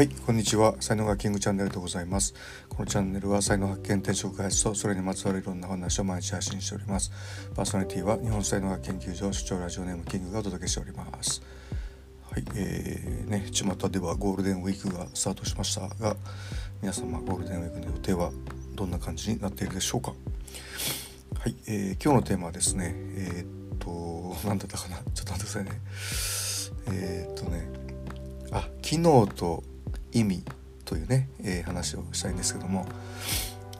はい、こんにちは。才能がキングチャンネルでございます。このチャンネルは才能発見、転職開発とそれにまつわるいろんな話を毎日配信しております。パーソナリティは日本才能学研究所所長ラジオネームキングがお届けしております。はい、えー、ね、巷ではゴールデンウィークがスタートしましたが、皆様ゴールデンウィークの予定はどんな感じになっているでしょうか。はい、えー、今日のテーマはですね、えー、っと、何だったかな、ちょっと待ってくださいね。えー、っとね、あ、機能と意味というね、えー、話をしたいんですけども、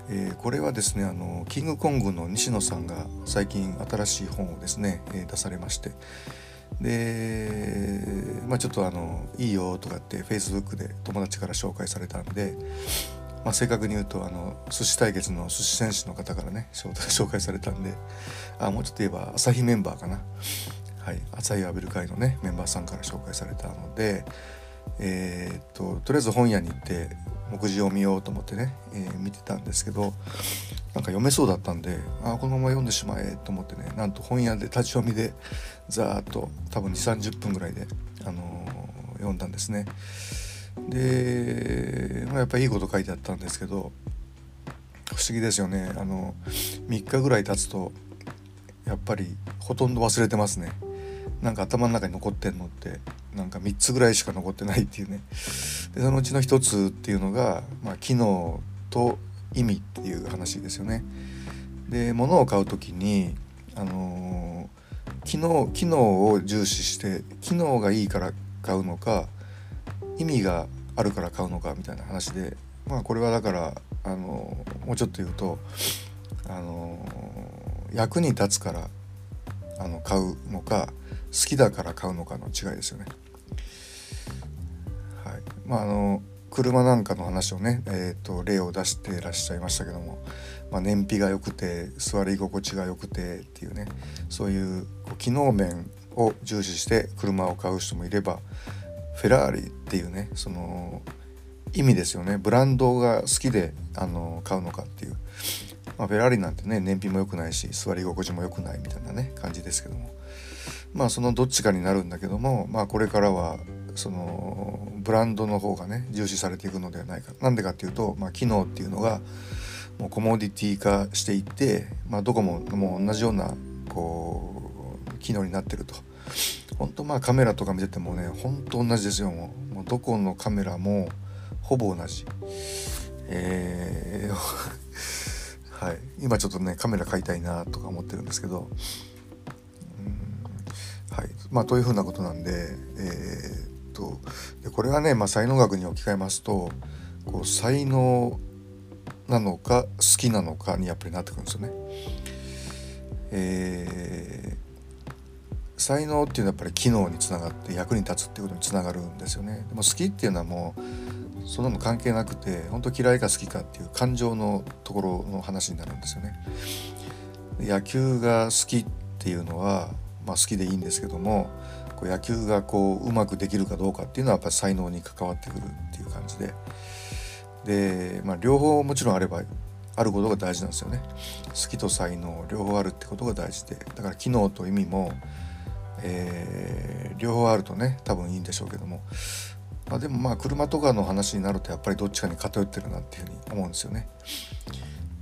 えー、これはですねあのキングコングの西野さんが最近新しい本をですね、え、出されましてで、まあ、ちょっとあのいいよとかって Facebook で友達から紹介されたんで、まあ、正確に言うとあの寿司対決の寿司選手の方からね 紹介されたんであもうちょっと言えば朝日メンバーかな。はい、朝日浴びる会のねメンバーさんから紹介されたので、えー、っととりあえず本屋に行って目次を見ようと思ってね、えー、見てたんですけどなんか読めそうだったんであこのまま読んでしまえと思ってねなんと本屋で立ち読みでざーっと多分2 3 0分ぐらいで、あのー、読んだんですね。で、まあ、やっぱりいいこと書いてあったんですけど不思議ですよねあの3日ぐらい経つとやっぱりほとんど忘れてますね。なんか頭の中に残ってんのってなんか3つぐらいしか残ってないっていうねでそのうちの1つっていうのが、まあ、機能と意味っていう話ですよね。で物を買う時に、あのー、機能機能を重視して機能がいいから買うのか意味があるから買うのかみたいな話でまあこれはだから、あのー、もうちょっと言うと、あのー、役に立つからあの買うのか好きだから買うのかの違いですよね。はい、まああの車なんかの話をね、えーと、例を出していらっしゃいましたけども、まあ、燃費が良くて座り心地が良くてっていうねそういう機能面を重視して車を買う人もいればフェラーリっていうねその意味ですよね。ブランドが好きであの買うのかっていう、まあ、フェラーリなんてね燃費も良くないし座り心地も良くないみたいなね感じですけども。まあそのどっちかになるんだけどもまあこれからはそのブランドの方がね重視されていくのではないか。なんでかっていうと、まあ、機能っていうのがもうコモディティ化していって、まあ、どこももう同じようなこう機能になってると。本当まあカメラとか見ててもね本当同じですよ。もうもうどこのカメラもほぼ同じ。えー はい。今ちょっとねカメラ買いたいなとか思ってるんですけど。はいまあ、というふうなことなんで、えー、っとでこれはね、まあ、才能学に置き換えますとこう才能なのか好きなのかにやっぱりなってくるんですよね。えー、才能っていうのはやっぱり機能につながって役に立つっていうことにつながるんですよね。でも好きっていうのはもうそんなの関係なくて本当嫌いか好きかっていう感情のところの話になるんですよね。野球が好きっていうのはまあ、好きでいいんですけどもこう野球がこううまくできるかどうかっていうのはやっぱり才能に関わってくるっていう感じで。で、まあ、両方もちろんあればあることが大事なんですよね。好きと才能両方あるってことが大事で。だから機能と意味も、えー、両方あるとね多分いいんでしょうけども、まあ、でもまあ車とかの話になるとやっぱりどっちかに偏ってるなっていうふうに思うんですよね。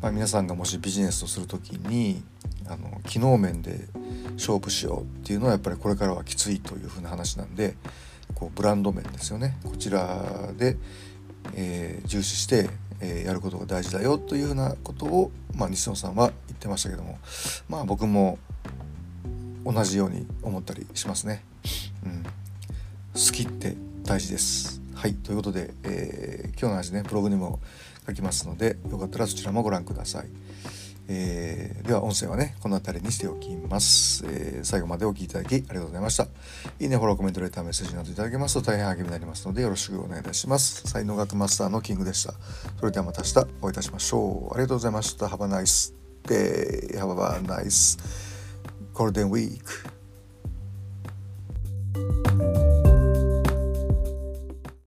まあ、皆さんがもしビジネスをする時にあの機能面で勝負しようっていうのはやっぱりこれからはきついというふうな話なんでこうブランド面ですよねこちらで、えー、重視して、えー、やることが大事だよというふうなことを、まあ、西野さんは言ってましたけどもまあ僕も同じように思ったりしますね。うん、好きって大事です。はいということで、えー、今日の話ねブログにも書きますのでよかったらそちらもご覧ください。えー、では音声はねこの辺りにしておきます、えー、最後までお聴きいただきありがとうございました。いいねフォローコメントレーターメッセージなどいただけますと大変励みになりますのでよろしくお願いいたします。才能学マスターのキングでした。それではまた明日お会いいたしましょう。ありがとうございました。Have a nice day. Have a nice golden week.